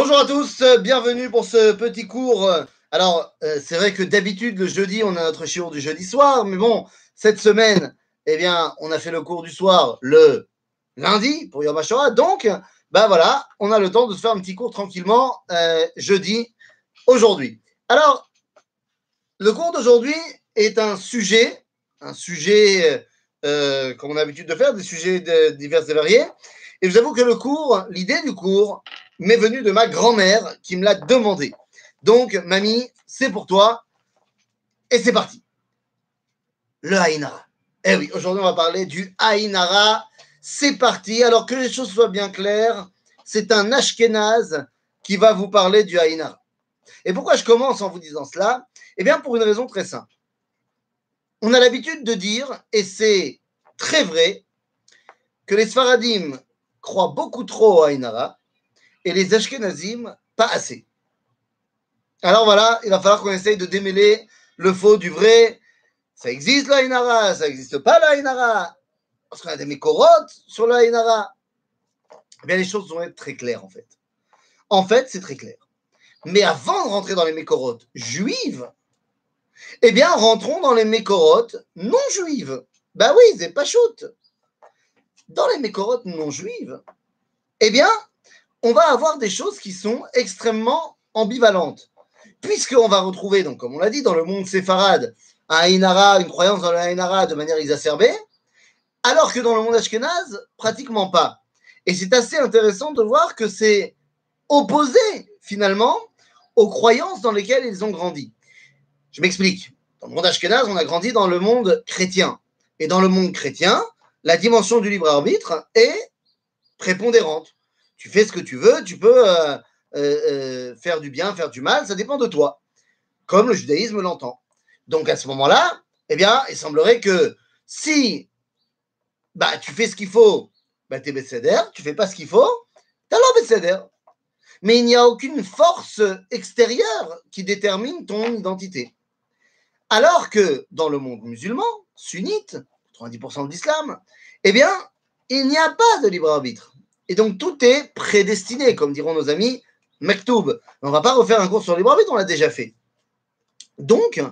Bonjour à tous, euh, bienvenue pour ce petit cours. Alors, euh, c'est vrai que d'habitude, le jeudi, on a notre chiot du jeudi soir, mais bon, cette semaine, eh bien, on a fait le cours du soir le lundi pour Yom HaShoah. Donc, ben voilà, on a le temps de se faire un petit cours tranquillement euh, jeudi, aujourd'hui. Alors, le cours d'aujourd'hui est un sujet, un sujet, comme on a l'habitude de faire, des sujets divers et variés. Et je vous avoue que le cours, l'idée du cours, m'est venue de ma grand-mère qui me l'a demandé. Donc, mamie, c'est pour toi. Et c'est parti. Le Haïnara. Eh oui, aujourd'hui, on va parler du Haïnara. C'est parti. Alors que les choses soient bien claires, c'est un Ashkenaz qui va vous parler du Haïnara. Et pourquoi je commence en vous disant cela? Eh bien, pour une raison très simple. On a l'habitude de dire, et c'est très vrai, que les Sfaradim croient beaucoup trop au Haïnara et les Ashkenazim pas assez. Alors voilà, il va falloir qu'on essaye de démêler le faux du vrai. Ça existe la Haïnara, ça n'existe pas la Haïnara. Parce qu'on a des mécorotes sur la Haïnara. Eh bien, les choses vont être très claires en fait. En fait, c'est très clair. Mais avant de rentrer dans les mécorotes juives, eh bien, rentrons dans les mécorotes non juives. Ben oui, c'est pas shoot. Dans les mécorotes non juives, eh bien, on va avoir des choses qui sont extrêmement ambivalentes. Puisqu'on va retrouver, donc, comme on l'a dit, dans le monde séfarade, un Haïnara, une croyance dans le Haïnara de manière exacerbée, alors que dans le monde ashkénaze, pratiquement pas. Et c'est assez intéressant de voir que c'est opposé, finalement, aux croyances dans lesquelles ils ont grandi. Je m'explique. Dans le monde ashkénaze, on a grandi dans le monde chrétien. Et dans le monde chrétien, la dimension du libre arbitre est prépondérante. Tu fais ce que tu veux, tu peux euh, euh, euh, faire du bien, faire du mal, ça dépend de toi, comme le judaïsme l'entend. Donc à ce moment-là, eh bien, il semblerait que si bah, tu fais ce qu'il faut, bah, tu es Besséder, tu fais pas ce qu'il faut, alors Besséder. Mais il n'y a aucune force extérieure qui détermine ton identité. Alors que dans le monde musulman, sunnite, 90% de l'islam, eh bien, il n'y a pas de libre arbitre. Et donc, tout est prédestiné, comme diront nos amis Mektoub. On ne va pas refaire un cours sur le libre arbitre, on l'a déjà fait. Donc,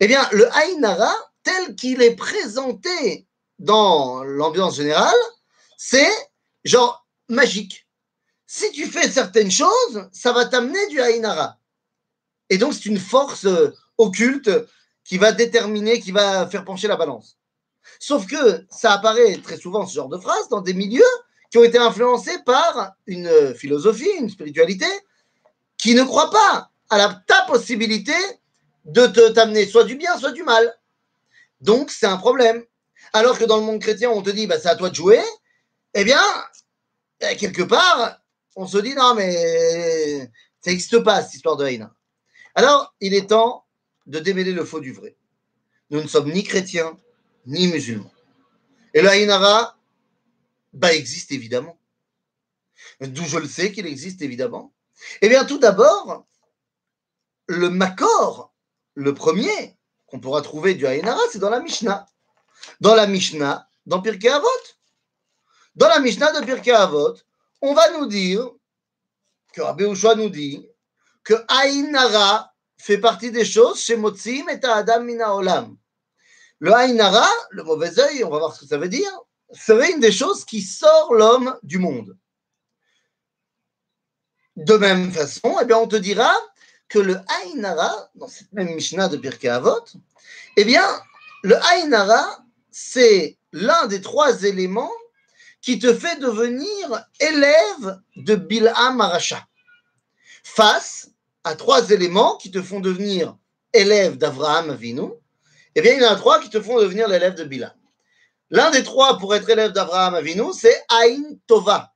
eh bien, le Haïnara, tel qu'il est présenté dans l'ambiance générale, c'est genre magique. Si tu fais certaines choses, ça va t'amener du Haïnara. Et donc, c'est une force euh, occulte qui va déterminer, qui va faire pencher la balance. Sauf que ça apparaît très souvent, ce genre de phrase, dans des milieux qui ont été influencés par une philosophie, une spiritualité, qui ne croit pas à la, ta possibilité de t'amener soit du bien, soit du mal. Donc, c'est un problème. Alors que dans le monde chrétien, on te dit, bah, c'est à toi de jouer, eh bien, eh, quelque part, on se dit, non, mais ça n'existe pas, cette histoire de haine. Alors, il est temps de démêler le faux du vrai. Nous ne sommes ni chrétiens, ni musulmans. Et le Haïnara, bah, existe évidemment. D'où je le sais qu'il existe évidemment. Eh bien, tout d'abord, le Makor, le premier qu'on pourra trouver du Haïnara, c'est dans la Mishnah. Dans la Mishnah, dans Pirkei Avot. Dans la Mishnah de Pirkei Avot, on va nous dire, que Rabbi Ushua nous dit, que Haïnara fait partie des choses chez Motzim et Adam Mina Olam. Le Haïnara, le mauvais œil, on va voir ce que ça veut dire, serait une des choses qui sort l'homme du monde. De même façon, eh bien, on te dira que le Haïnara, dans cette même Mishnah de Pirkei Avot, eh le Haïnara, c'est l'un des trois éléments qui te fait devenir élève de Bilham Aracha. Face à trois éléments qui te font devenir élève d'Avraham Avinu, eh bien, il y en a trois qui te font devenir l'élève de Bilham. L'un des trois pour être élève d'Abraham Avinu, c'est Aïn Tova.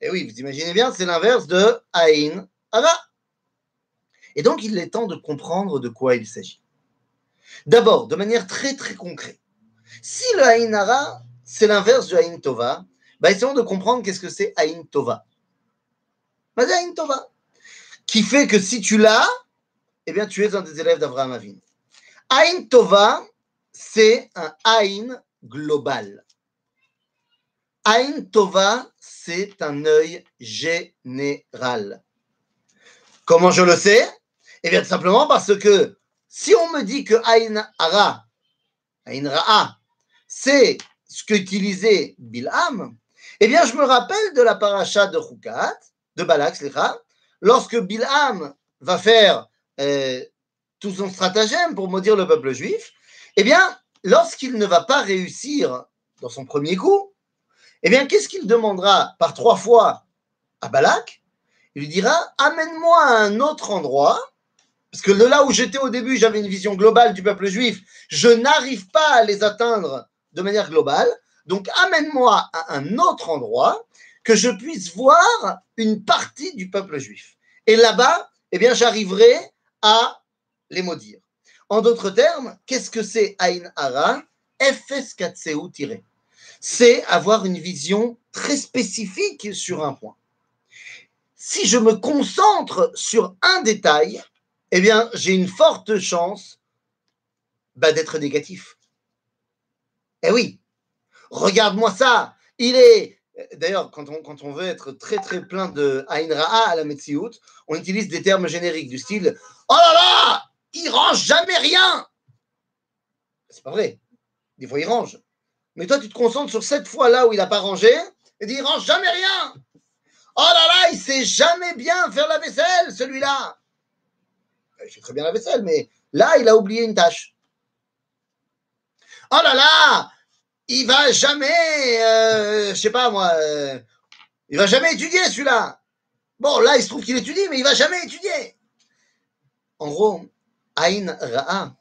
Et oui, vous imaginez bien, c'est l'inverse de Aïn Ava. Et donc, il est temps de comprendre de quoi il s'agit. D'abord, de manière très très concrète, si le Aïn Ara, c'est l'inverse de Aïn Tova, bah, essayons de comprendre qu'est-ce que c'est Aïn Tova. Bah, Aïn Tova. Qui fait que si tu l'as, eh bien, tu es un des élèves d'Abraham Avinu. Aïn Tova, c'est un Aïn global. Aïn Tova, c'est un œil général. Comment je le sais? Eh bien, tout simplement parce que si on me dit que Aïn Ara, Aïn Ra'a, c'est ce qu'utilisait Bilham, eh bien, je me rappelle de la paracha de Chukat, de Balak, lorsque Bilham va faire euh, tout son stratagème pour maudire le peuple juif, eh bien, lorsqu'il ne va pas réussir dans son premier coup, eh bien, qu'est-ce qu'il demandera par trois fois à Balak? Il lui dira Amène-moi à un autre endroit, parce que de là où j'étais au début, j'avais une vision globale du peuple juif, je n'arrive pas à les atteindre de manière globale, donc amène-moi à un autre endroit que je puisse voir une partie du peuple juif. Et là-bas, eh bien, j'arriverai à les maudire. En d'autres termes, qu'est-ce que c'est Aïn Ara tiré C'est avoir une vision très spécifique sur un point. Si je me concentre sur un détail, eh bien, j'ai une forte chance bah, d'être négatif. Eh oui, regarde-moi ça. Il est. D'ailleurs, quand on, quand on veut être très très plein de Aïn Ra'a à la Metsiout, on utilise des termes génériques du style Oh là là il range jamais rien. C'est pas vrai. Des fois, il range. Mais toi, tu te concentres sur cette fois-là où il n'a pas rangé et dis, il range jamais rien. Oh là là, il sait jamais bien faire la vaisselle, celui-là. Il fait très bien la vaisselle, mais là, il a oublié une tâche. Oh là là, il va jamais, euh, je sais pas moi, euh, il va jamais étudier celui-là. Bon, là, il se trouve qu'il étudie, mais il va jamais étudier. En gros, Aïn Ra'a,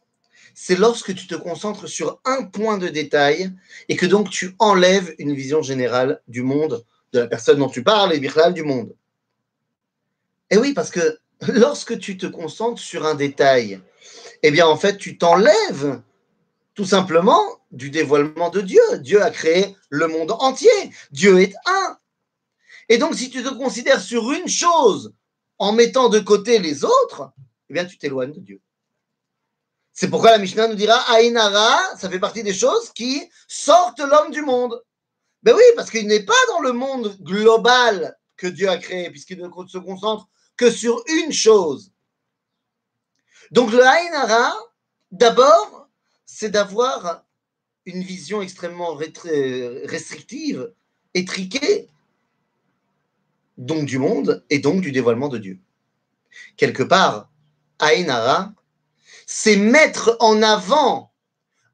c'est lorsque tu te concentres sur un point de détail et que donc tu enlèves une vision générale du monde, de la personne dont tu parles et du monde. Et oui, parce que lorsque tu te concentres sur un détail, eh bien en fait tu t'enlèves tout simplement du dévoilement de Dieu. Dieu a créé le monde entier. Dieu est un. Et donc si tu te considères sur une chose en mettant de côté les autres, eh bien tu t'éloignes de Dieu. C'est pourquoi la Mishnah nous dira Aïnara, ça fait partie des choses qui sortent l'homme du monde. Ben oui, parce qu'il n'est pas dans le monde global que Dieu a créé, puisqu'il ne se concentre que sur une chose. Donc le Aïnara, d'abord, c'est d'avoir une vision extrêmement restrictive, étriquée, donc du monde et donc du dévoilement de Dieu. Quelque part, Aïnara, c'est mettre en avant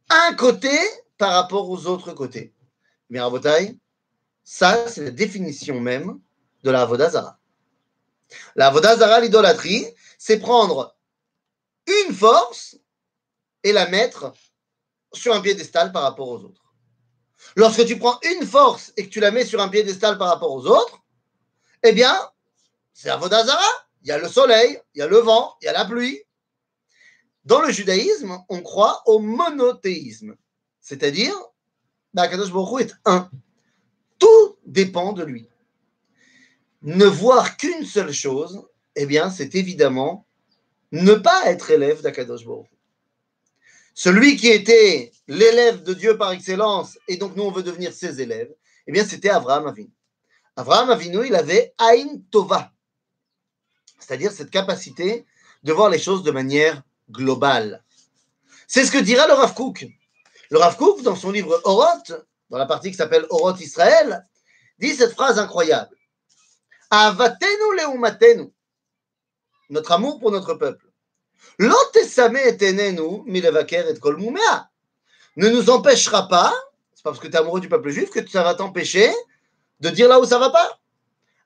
un côté par rapport aux autres côtés. Mais Rabotai, ça, c'est la définition même de la Avodazara. La Avodazara, l'idolâtrie, c'est prendre une force et la mettre sur un piédestal par rapport aux autres. Lorsque tu prends une force et que tu la mets sur un piédestal par rapport aux autres, eh bien, c'est Avodazara. Il y a le soleil, il y a le vent, il y a la pluie, dans le judaïsme, on croit au monothéisme, c'est-à-dire, Kadosh Baruch est un. Tout dépend de lui. Ne voir qu'une seule chose, eh bien, c'est évidemment ne pas être élève d'Akadosh Baruch. Celui qui était l'élève de Dieu par excellence, et donc nous on veut devenir ses élèves, eh bien c'était Abraham Avinu. Abraham Avinu, il avait Aïn Tova, c'est-à-dire cette capacité de voir les choses de manière global. C'est ce que dira le Rav Kook. Le Rav Kook, dans son livre Oroth, dans la partie qui s'appelle Oroth Israël, dit cette phrase incroyable. Avatenu leumatenu, notre amour pour notre peuple. Ne nous empêchera pas, c'est pas parce que tu es amoureux du peuple juif que ça va t'empêcher de dire là où ça va pas.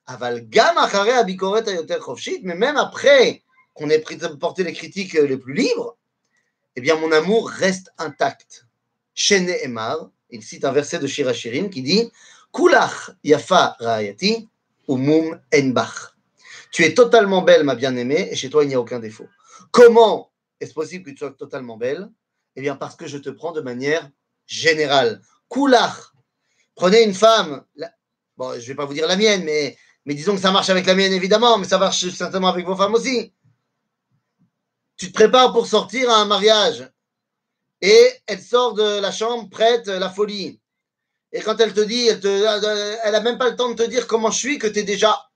Aval gam mais même après qu'on ait porté les critiques les plus libres, eh bien mon amour reste intact. Shene Emar, il cite un verset de Shirachirim qui dit Kulach yafa ra'ayati umum enbach. Tu es totalement belle, ma bien-aimée, et chez toi il n'y a aucun défaut. Comment est-ce possible que tu sois totalement belle? Eh bien parce que je te prends de manière générale. Kulach. Prenez une femme, bon, je ne vais pas vous dire la mienne, mais, mais disons que ça marche avec la mienne évidemment, mais ça marche certainement avec vos femmes aussi tu te prépares pour sortir à un mariage et elle sort de la chambre prête, la folie. Et quand elle te dit, elle, te, elle a même pas le temps de te dire comment je suis, que tu es déjà.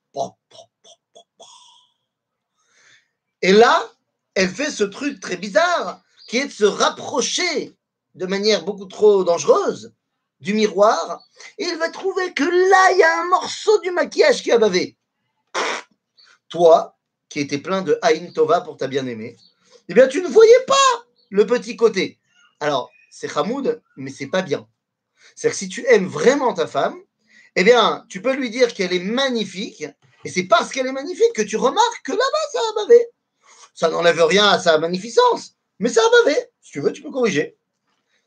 Et là, elle fait ce truc très bizarre qui est de se rapprocher de manière beaucoup trop dangereuse du miroir et il va trouver que là, il y a un morceau du maquillage qui a bavé. Toi, qui étais plein de Haïn Tova pour ta bien-aimée, eh bien, tu ne voyais pas le petit côté. Alors, c'est Hamoud, mais c'est pas bien. C'est-à-dire que si tu aimes vraiment ta femme, eh bien, tu peux lui dire qu'elle est magnifique, et c'est parce qu'elle est magnifique que tu remarques que là-bas, ça a bavé. Ça n'enlève rien à sa magnificence, mais ça a bavé. Si tu veux, tu peux corriger.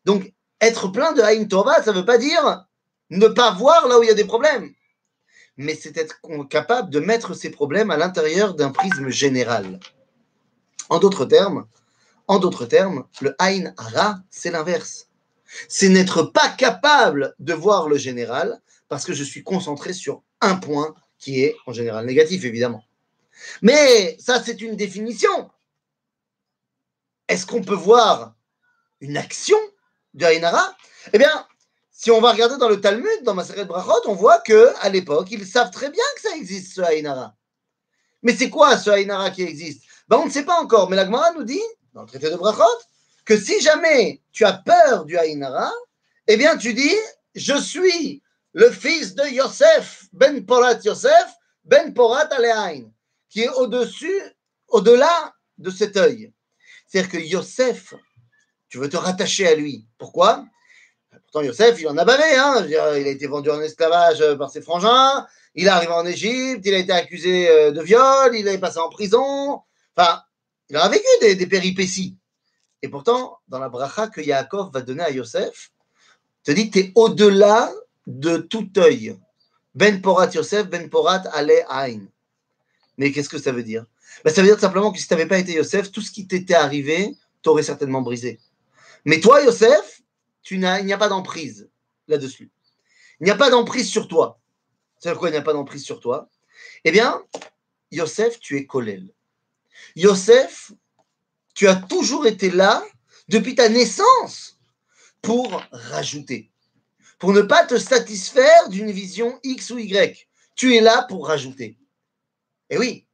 Donc, être plein de Haïn Tova, ça ne veut pas dire ne pas voir là où il y a des problèmes. Mais c'est être capable de mettre ces problèmes à l'intérieur d'un prisme général. En d'autres termes, en d'autres termes, le Haïn Hara, c'est l'inverse. C'est n'être pas capable de voir le général parce que je suis concentré sur un point qui est en général négatif, évidemment. Mais ça, c'est une définition. Est-ce qu'on peut voir une action de Haïnara Eh bien, si on va regarder dans le Talmud, dans Maseret Brachot, on voit que à l'époque, ils savent très bien que ça existe, ce Haïnara. Mais c'est quoi ce Haïnara qui existe? Ben, On ne sait pas encore, mais la Gemara nous dit, dans le traité de Brachot, que si jamais tu as peur du Haïnara, eh bien, tu dis, je suis le fils de Yosef, Ben Porat Yosef, Ben Porat Alehain, qui est au-dessus, au-delà de cet œil. C'est-à-dire que Yosef tu veux te rattacher à lui. Pourquoi? Pourtant, Yosef, il en a bavé. Hein il a été vendu en esclavage par ses frangins. Il est arrivé en Égypte. Il a été accusé euh, de viol. Il est passé en prison. Enfin, il a vécu des, péripéties. Et pourtant, dans la bracha que Yaakov va donner à Yosef, te dit tu es au-delà de tout œil. Ben Porat Yosef, Ben Porat Ale Ain. Mais qu'est-ce que ça veut dire? Ben, Ça veut dire simplement que si tu n'avais pas été Yosef, tout ce qui t'était arrivé t'aurait certainement brisé. Mais toi, Yosef, tu n'as, il n'y a pas d'emprise là-dessus. Il n'y a pas d'emprise sur toi. C'est quoi, il n'y a pas d'emprise sur toi? Eh bien, Yosef, tu es Kolel. Yosef, tu as toujours été là depuis ta naissance pour rajouter, pour ne pas te satisfaire d'une vision X ou Y. Tu es là pour rajouter. Et oui,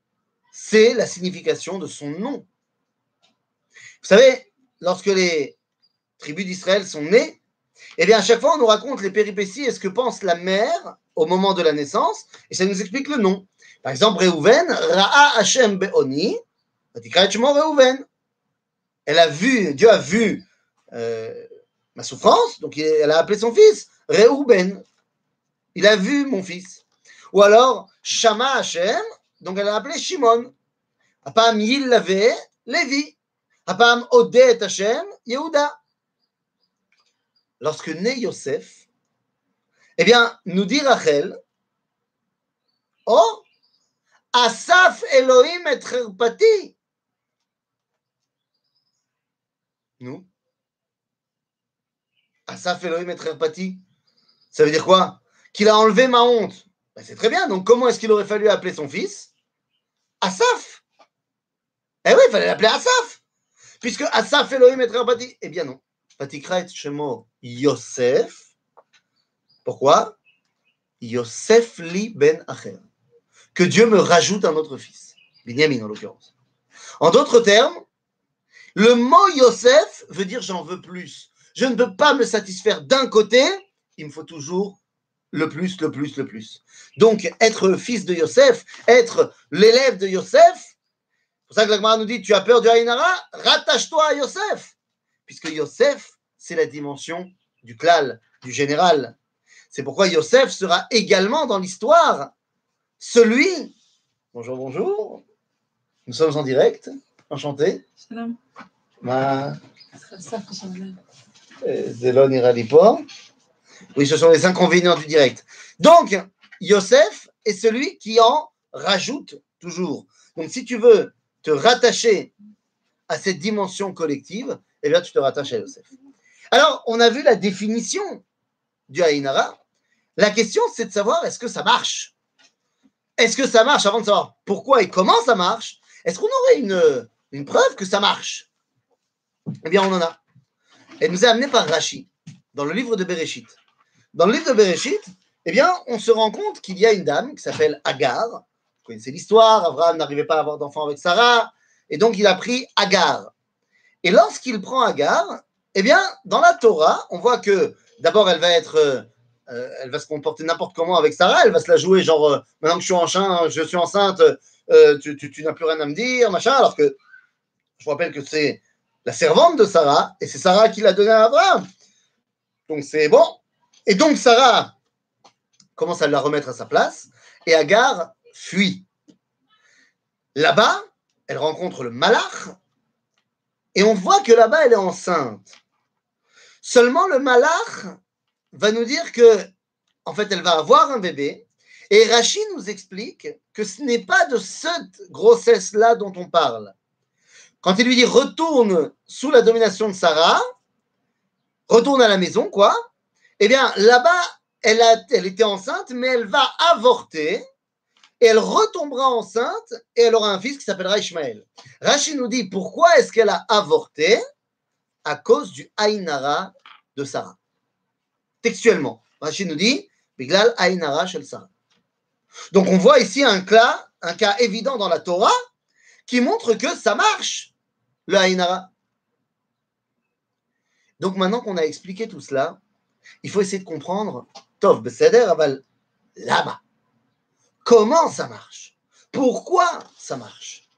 c'est la signification de son nom. Vous savez, lorsque les tribus d'Israël sont nées, eh bien, à chaque fois, on nous raconte les péripéties et ce que pense la mère au moment de la naissance, et ça nous explique le nom. Par exemple, Reuven, Ra'a Hashem Be'oni. Elle a vu, Dieu a vu euh, ma souffrance, donc elle a appelé son fils Reuben. Il a vu mon fils. Ou alors, Shama Hashem, donc elle a appelé Shimon. Apam Yillave, Lévi. Apam Odet Hashem, Yehuda lorsque naît Yosef, eh bien, nous dit Rachel, Oh, Asaf Elohim et Cherpati. Nous? Asaf Elohim et Cherpati. Ça veut dire quoi? Qu'il a enlevé ma honte. Ben, c'est très bien. Donc, comment est-ce qu'il aurait fallu appeler son fils? Asaf. Eh oui, il fallait l'appeler Asaf. Puisque Asaf Elohim et Cherpati. Eh bien, non. Patikra Shemo Yosef. Pourquoi? Yosef li ben Acher. Que Dieu me rajoute un autre fils. Binyamin en l'occurrence. En d'autres termes, le mot Yosef veut dire j'en veux plus. Je ne peux pas me satisfaire d'un côté, il me faut toujours le plus, le plus, le plus. Donc, être fils de Yosef, être l'élève de Yosef, c'est pour ça que la Gemara nous dit Tu as peur du Haïnara Rattache-toi à Yosef puisque Yosef, c'est la dimension du klal, du général. C'est pourquoi Yosef sera également dans l'histoire celui. Bonjour, bonjour. Nous sommes en direct. Enchanté. Salam. Ma... Oui, ce sont les inconvénients du direct. Donc, Yosef est celui qui en rajoute toujours. Donc, si tu veux te rattacher à cette dimension collective, eh bien, tu te rattaches à Yosef. Alors, on a vu la définition du Haïnara. La question, c'est de savoir est-ce que ça marche? Est-ce que ça marche avant de savoir pourquoi et comment ça marche? Est-ce qu'on aurait une, une preuve que ça marche Eh bien, on en a. Elle nous est amenée par Rashi, dans le livre de Bereshit. Dans le livre de Bereshit, eh bien, on se rend compte qu'il y a une dame qui s'appelle Agar. Vous connaissez l'histoire, Abraham n'arrivait pas à avoir d'enfant avec Sarah, et donc il a pris Agar. Et lorsqu'il prend Agar, eh bien, dans la Torah, on voit que d'abord, elle va être, euh, euh, elle va se comporter n'importe comment avec Sarah, elle va se la jouer genre, euh, maintenant que je suis, enceinte, je suis enceinte, tu, tu n'as plus rien à me dire, machin, alors que je vous rappelle que c'est la servante de Sarah, et c'est Sarah qui l'a donné à Abraham. Donc c'est bon. Et donc Sarah commence à la remettre à sa place, et Agar fuit. Là-bas, elle rencontre le malach, et on voit que là-bas, elle est enceinte. Seulement, le malach va nous dire que, en fait, elle va avoir un bébé, et Rachid nous explique que ce n'est pas de cette grossesse-là dont on parle. Quand il lui dit retourne sous la domination de Sarah, retourne à la maison, quoi, eh bien, là-bas, elle, était enceinte, mais elle va avorter et elle retombera enceinte et elle aura un fils qui s'appellera Ishmaël. Rachid nous dit pourquoi est-ce qu'elle a avorté? À cause du Aïnara de Sarah. Textuellement, Rachid nous dit Biglal Aïnara shel Sarah. Donc on voit ici un cas, un cas évident dans la Torah qui montre que ça marche, le Aïnara. Donc maintenant qu'on a expliqué tout cela, il faut essayer de comprendre Tov Beseder Aval là-bas. Comment ça marche? Pourquoi ça marche?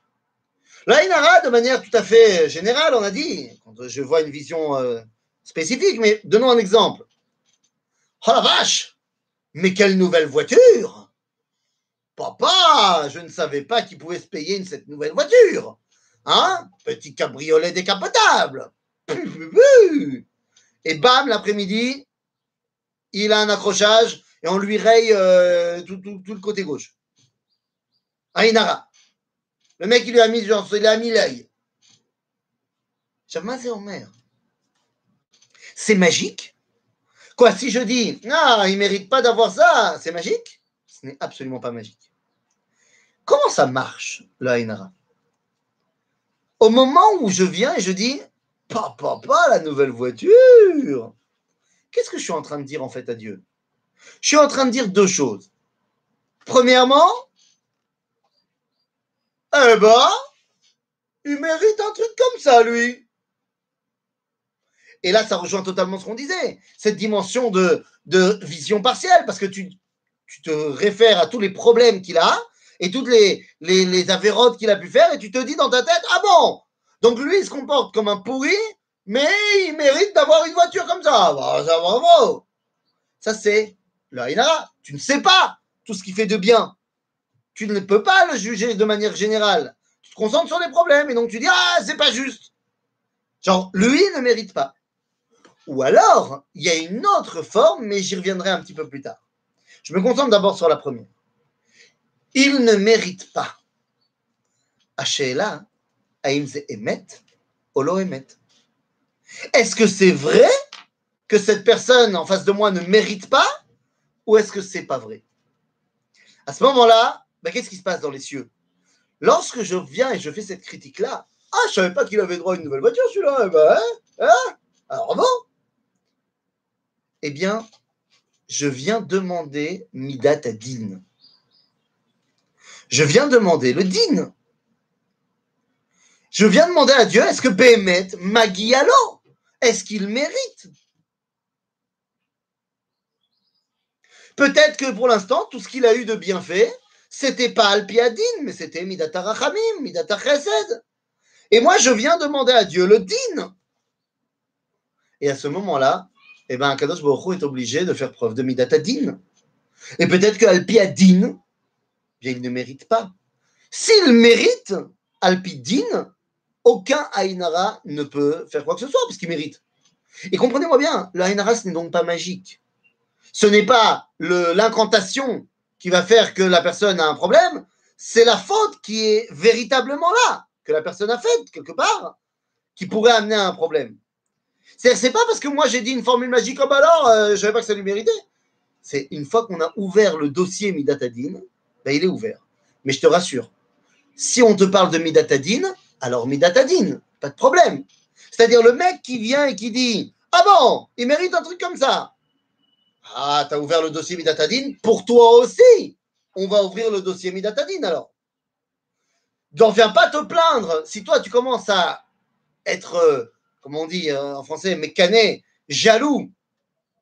L'Aïnara, de manière tout à fait générale, on a dit, quand je vois une vision euh, spécifique, mais donnons un exemple. Oh la vache Mais quelle nouvelle voiture Papa, je ne savais pas qu'il pouvait se payer cette nouvelle voiture. Hein? Petit cabriolet décapotable. Et bam, l'après-midi, il a un accrochage et on lui raye euh, tout, le côté gauche. Aïnara. Le mec, il lui a mis, genre, il a mis l'œil. C'est magique. Quoi, si je dis, non, il ne mérite pas d'avoir ça, c'est magique? Ce n'est absolument pas magique. Comment ça marche, le Aïnara Au moment où je viens et je dis, papa, papa, la nouvelle voiture, qu'est-ce que je suis en train de dire en fait à Dieu? Je suis en train de dire deux choses. Premièrement, eh ben, il mérite un truc comme ça, lui. Et là, ça rejoint totalement ce qu'on disait, cette dimension de, de vision partielle, parce que tu, tu, te réfères à tous les problèmes qu'il a et toutes les, les, qu'il a pu faire, et tu te dis dans ta tête, ah bon, donc lui, il se comporte comme un pourri, mais il mérite d'avoir une voiture comme ça. Bah, ça bravo. Ça, c'est le tu ne sais pas tout ce qui fait de bien. Tu ne peux pas le juger de manière générale. Tu te concentres sur les problèmes et donc tu dis Ah, c'est pas juste. Genre, lui ne mérite pas. Ou alors, il y a une autre forme, mais j'y reviendrai un petit peu plus tard. Je me concentre d'abord sur la première. Il ne mérite pas. Ashela, Aimze Emet, Olo Emet. Est-ce que c'est vrai que cette personne en face de moi ne mérite pas ou est-ce que c'est pas vrai? À ce moment-là, ben, qu'est-ce qui se passe dans les cieux? Lorsque je viens et je fais cette critique-là, ah, je savais pas qu'il avait droit à une nouvelle voiture, celui-là. Eh ben, hein, hein? Alors bon Eh bien, je viens demander Midat à Din. Je viens demander le Din. Je viens demander à Dieu, est-ce que Béhémet, Magialo, est-ce qu'il mérite? Peut-être que pour l'instant, tout ce qu'il a eu de bienfait, c'était pas Alpiadine, mais c'était Midata Rachamim, Midata Chesed. Et moi, je viens demander à Dieu le din. Et à ce moment-là, eh ben, Kadosh Baruch est obligé de faire preuve de Midata din. Et peut-être que Alpiadine, il ne mérite pas. S'il mérite Alpidine, aucun Aïnara ne peut faire quoi que ce soit, parce qu'il mérite. Et comprenez-moi bien, le ce n'est donc pas magique ce n'est pas l'incantation qui va faire que la personne a un problème, c'est la faute qui est véritablement là, que la personne a faite quelque part, qui pourrait amener à un problème. C'est pas parce que moi j'ai dit une formule magique comme alors, euh, je savais pas que ça lui méritait. C'est une fois qu'on a ouvert le dossier Midatadine, ben il est ouvert. Mais je te rassure, si on te parle de Midatadine, alors Midatadine, pas de problème. C'est-à-dire le mec qui vient et qui dit Ah bon, il mérite un truc comme ça. Ah, tu as ouvert le dossier Midatadine Pour toi aussi, on va ouvrir le dossier Midatadine alors. n'en viens pas te plaindre. Si toi, tu commences à être, euh, comme on dit euh, en français, mécané, jaloux,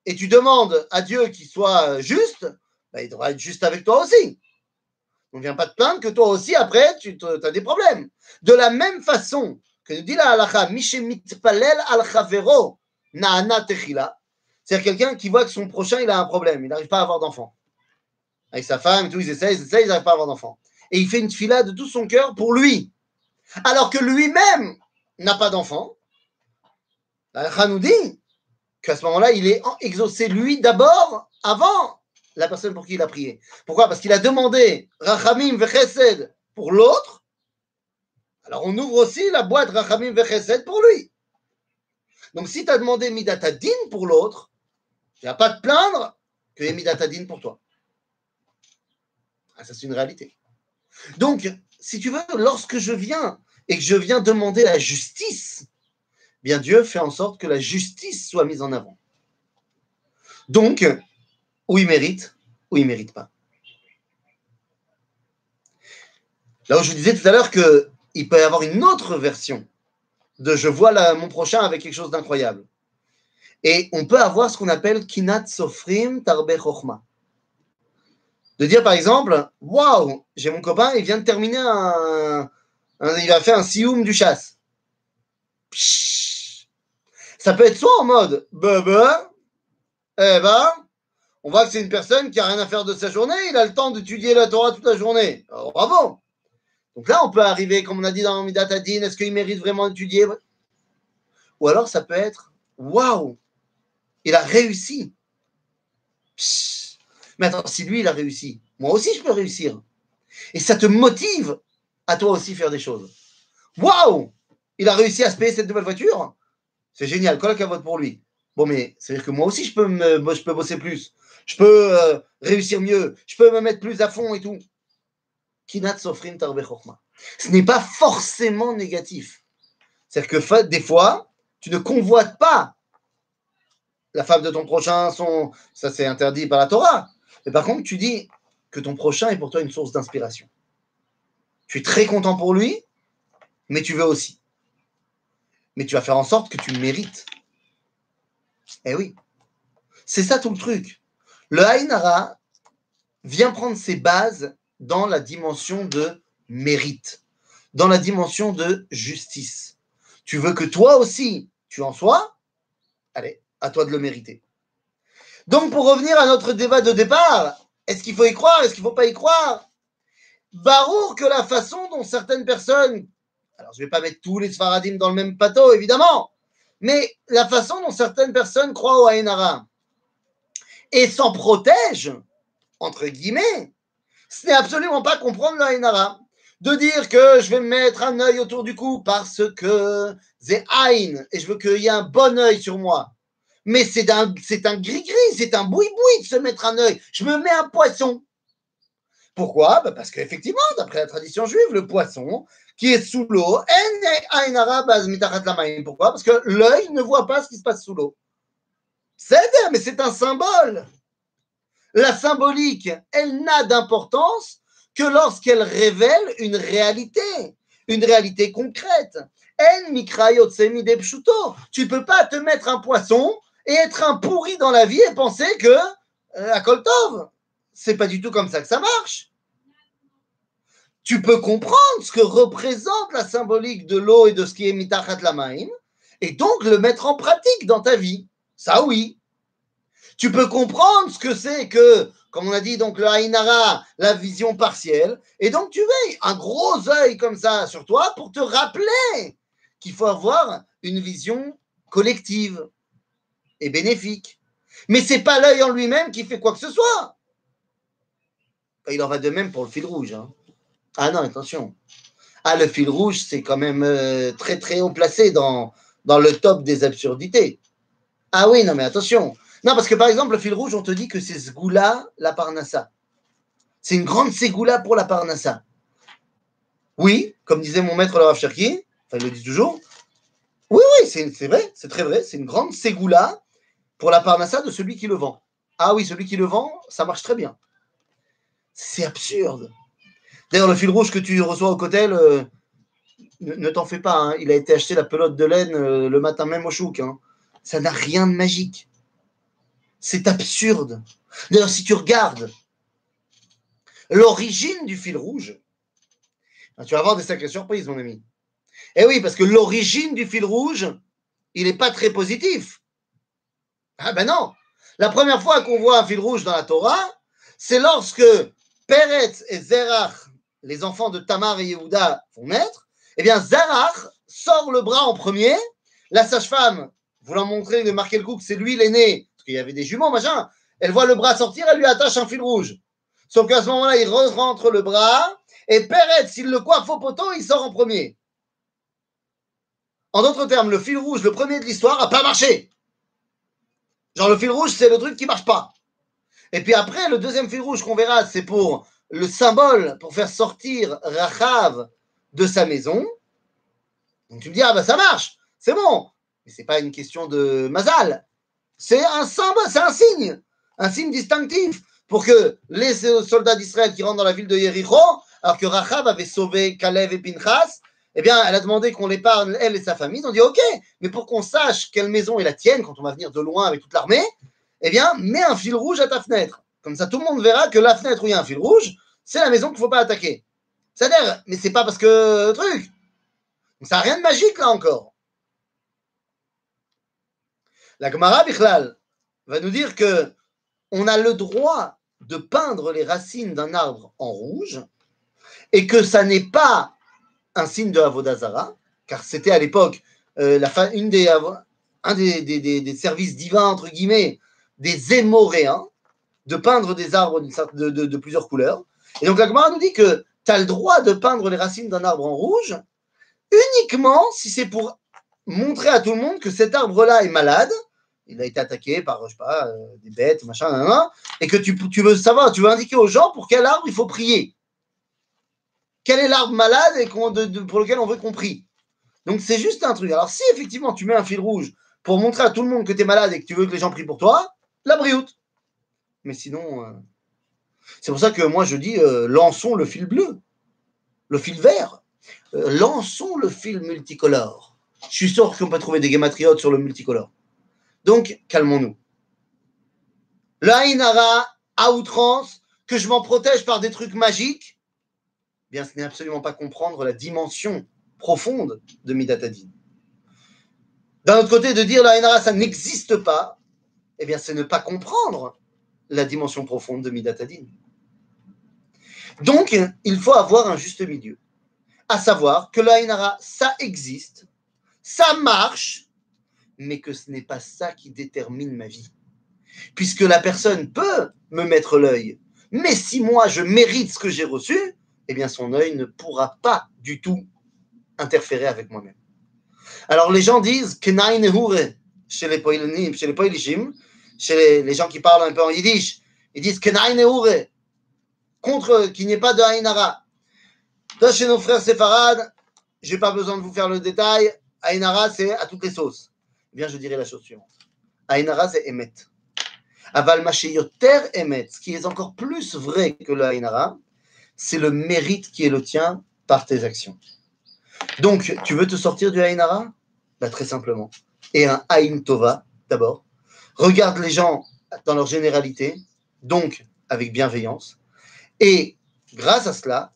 et tu demandes à Dieu qu'il soit juste, bah, il devra être juste avec toi aussi. On ne vient pas te plaindre que toi aussi, après, tu as des problèmes. De la même façon que nous dit la halakha, al chavero na'ana c'est-à-dire quelqu'un qui voit que son prochain, il a un problème, il n'arrive pas à avoir d'enfant. Avec sa femme, tout, ils essayent, ils essayent, ils n'arrivent pas à avoir d'enfant. Et il fait une fila de tout son cœur pour lui. Alors que lui-même n'a pas d'enfant. La nous dit qu'à ce moment-là, il est exaucé lui d'abord, avant la personne pour qui il a prié. Pourquoi? Parce qu'il a demandé Rachamim vechesed pour l'autre. Alors on ouvre aussi la boîte Rachamim vechesed pour lui. Donc si tu as demandé Midatadin pour l'autre, tu n'as pas te plaindre que y Midatadin pour toi. Ah, ça c'est une réalité. Donc, si tu veux, lorsque je viens et que je viens demander la justice, bien Dieu fait en sorte que la justice soit mise en avant. Donc, où il mérite, ou il ne mérite pas. Là où je vous disais tout à l'heure qu'il peut y avoir une autre version de je vois mon prochain avec quelque chose d'incroyable. Et on peut avoir ce qu'on appelle kinat sofrim tarbe chokhma. De dire par exemple, waouh, j'ai mon copain, il vient de terminer un, il va faire un sioum du chasse. Ça peut être soit en mode, bah, bah, eh ben, on voit que c'est une personne qui a rien à faire de sa journée, il a le temps d'étudier la Torah toute la journée. bravo. Donc là, on peut arriver, comme on a dit dans Midat Adin, est-ce qu'il mérite vraiment d'étudier? Ou alors ça peut être, waouh, il a réussi. Mais attends, si lui, il a réussi, moi aussi, je peux réussir. Et ça te motive à toi aussi faire des choses. Waouh Il a réussi à se payer cette nouvelle voiture C'est génial, quoi qu'à vote pour lui. Bon, mais c'est-à-dire que moi aussi, je peux, me, je peux bosser plus je peux euh, réussir mieux, je peux me mettre plus à fond et tout. Kinat sofrim tarbe Ce n'est pas forcément négatif. C'est-à-dire que des fois, tu ne convoites pas la femme de ton prochain, ça c'est interdit par la Torah. Mais par contre, tu dis que ton prochain est pour toi une source d'inspiration. Tu es très content pour lui, mais tu veux aussi. Mais tu vas faire en sorte que tu mérites. Eh oui. C'est ça tout le truc. Le Haïnara vient prendre ses bases dans la dimension de mérite, dans la dimension de justice. Tu veux que toi aussi, tu en sois Allez, à toi de le mériter. Donc, pour revenir à notre débat de départ, est-ce qu'il faut y croire Est-ce qu'il ne faut pas y croire? Barour que la façon dont certaines personnes, alors je ne vais pas mettre tous les Sfaradim dans le même bateau, évidemment, mais la façon dont certaines personnes croient au Haïnara, et s'en protège, entre guillemets, ce n'est absolument pas comprendre Haïnara. De dire que je vais me mettre un œil autour du cou parce que c'est Aïn et je veux qu'il y ait un bon œil sur moi. Mais c'est un, c'est un gris-gris, c'est un boui-boui de se mettre un œil. Je me mets un poisson. Pourquoi? Bah, Parce qu'effectivement, d'après la tradition juive, le poisson qui est sous l'eau, pourquoi? Parce que l'œil ne voit pas ce qui se passe sous l'eau. C'est mais c'est un symbole. La symbolique, elle n'a d'importance que lorsqu'elle révèle une réalité, une réalité concrète. En Tu peux pas te mettre un poisson et être un pourri dans la vie et penser que euh, à Koltov, c'est pas du tout comme ça que ça marche. Tu peux comprendre ce que représente la symbolique de l'eau et de ce qui est mitachat lamaim et donc le mettre en pratique dans ta vie. Ça oui. Tu peux comprendre ce que c'est que, comme on a dit, donc le Haïnara, la vision partielle. Et donc tu veux un gros œil comme ça sur toi pour te rappeler qu'il faut avoir une vision collective et bénéfique. Mais c'est pas l'œil en lui-même qui fait quoi que ce soit. Il en va de même pour le fil rouge. Hein. Ah non, attention. Ah, le fil rouge, c'est quand même euh, très très haut placé dans le top des absurdités. Ah oui, non, mais attention. Non, parce que par exemple, le fil rouge, on te dit que c'est Sgoula la Parnassa. C'est une grande Ségoula pour la Parnassa. Oui, comme disait mon maître le Rav Cherki, enfin il le dit toujours. Oui, oui, c'est vrai, c'est très vrai. C'est une grande Ségoula pour la Parnassa de celui qui le vend. Ah oui, celui qui le vend, ça marche très bien. C'est absurde. D'ailleurs, le fil rouge que tu reçois au cotel, euh, ne, t'en fais pas. Hein. Il a été acheté la pelote de laine euh, le matin même au chouk. Hein. Ça n'a rien de magique. C'est absurde. D'ailleurs, si tu regardes l'origine du fil rouge, ben, tu vas avoir des sacrées surprises, mon ami. Eh oui, parce que l'origine du fil rouge, il n'est pas très positif. Ah ben non. La première fois qu'on voit un fil rouge dans la Torah, c'est lorsque Peretz et Zerach, les enfants de Tamar et Yehuda, vont naître. Eh bien, Zerach sort le bras en premier. La sage-femme, voulant montrer, de marquer le coup que c'est lui l'aîné, parce qu'il y avait des jumeaux, machin, elle voit le bras sortir, elle lui attache un fil rouge. Sauf qu'à ce moment-là, il rentre le bras, et Peretz, s'il le coiffe au poteau, il sort en premier. En d'autres termes, le fil rouge, le premier de l'histoire, n'a pas marché. Genre, le fil rouge, c'est le truc qui marche pas. Et puis après, le deuxième fil rouge qu'on verra, c'est pour le symbole, pour faire sortir Rachav de sa maison. Donc tu me dis, ah bah ça marche, c'est bon. Mais c'est pas une question de mazal. C'est un symbole, c'est un signe, un signe distinctif pour que les soldats d'Israël qui rentrent dans la ville de Yericho, alors que Rachav avait sauvé Kalev et Pinchas, eh bien, elle a demandé qu'on l'épargne, elle et sa famille. Ils ont dit, OK, mais pour qu'on sache quelle maison est la tienne quand on va venir de loin avec toute l'armée, eh bien, mets un fil rouge à ta fenêtre. Comme ça, tout le monde verra que la fenêtre où il y a un fil rouge, c'est la maison qu'il ne faut pas attaquer. C'est-à-dire, mais c'est pas parce que truc. Ça n'a rien de magique là encore. La Gemara Bichlal va nous dire que on a le droit de peindre les racines d'un arbre en rouge et que ça n'est pas un signe de Avodazara, car c'était à l'époque euh, un des, services divins, entre guillemets, des émoréens, de peindre des arbres de, de, plusieurs couleurs. Et donc la Gemara nous dit que tu as le droit de peindre les racines d'un arbre en rouge uniquement si c'est pour montrer à tout le monde que cet arbre-là est malade, il a été attaqué par, je sais pas, euh, des bêtes, machin, et que tu, tu, veux savoir, tu veux indiquer aux gens pour quel arbre il faut prier quel est l'arbre malade pour lequel on veut qu'on prie. Donc c'est juste un truc. Alors si effectivement tu mets un fil rouge pour montrer à tout le monde que tu es malade et que tu veux que les gens prient pour toi, la brioute. Mais sinon, euh, c'est pour ça que moi je dis euh, lançons le fil bleu, le fil vert, lançons le fil multicolore. Je suis sûr qu'on peut trouver des guématriotes sur le multicolore. Donc calmons-nous. L'aïnara à outrance, que je m'en protège par des trucs magiques, bien, ce n'est absolument pas comprendre la dimension profonde de Midatadin. D'un autre côté, de dire Hainara, ça n'existe pas, eh bien, c'est ne pas comprendre la dimension profonde de Midatadin. Donc, il faut avoir un juste milieu, à savoir que Hainara, ça existe, ça marche, mais que ce n'est pas ça qui détermine ma vie. Puisque la personne peut me mettre l'œil, mais si moi je mérite ce que j'ai reçu, eh bien son œil ne pourra pas du tout interférer avec moi-même. Alors les gens disent chez les Poilinim, chez les Poilishim, chez les, gens qui parlent un peu en yiddish, ils disent contre qu'il n'y ait pas de. Toi, chez nos frères séfarades, je n'ai pas besoin de vous faire le détail, Ainara c'est à toutes les sauces. Bien, je dirais la chose suivante Ainara c'est Emet. Aval Yoter Emet, ce qui est encore plus vrai que le Ainara, c'est le mérite qui est le tien par tes actions. Donc, tu veux te sortir du Aïnara bah, Très simplement. Et un Aïn Tova, d'abord. Regarde les gens dans leur généralité, donc avec bienveillance. Et grâce à cela,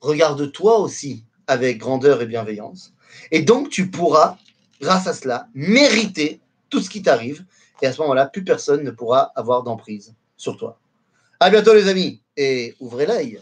regarde toi aussi avec grandeur et bienveillance. Et donc, tu pourras, grâce à cela, mériter tout ce qui t'arrive. Et à ce moment-là, plus personne ne pourra avoir d'emprise sur toi. À bientôt, les amis, et ouvrez l'œil.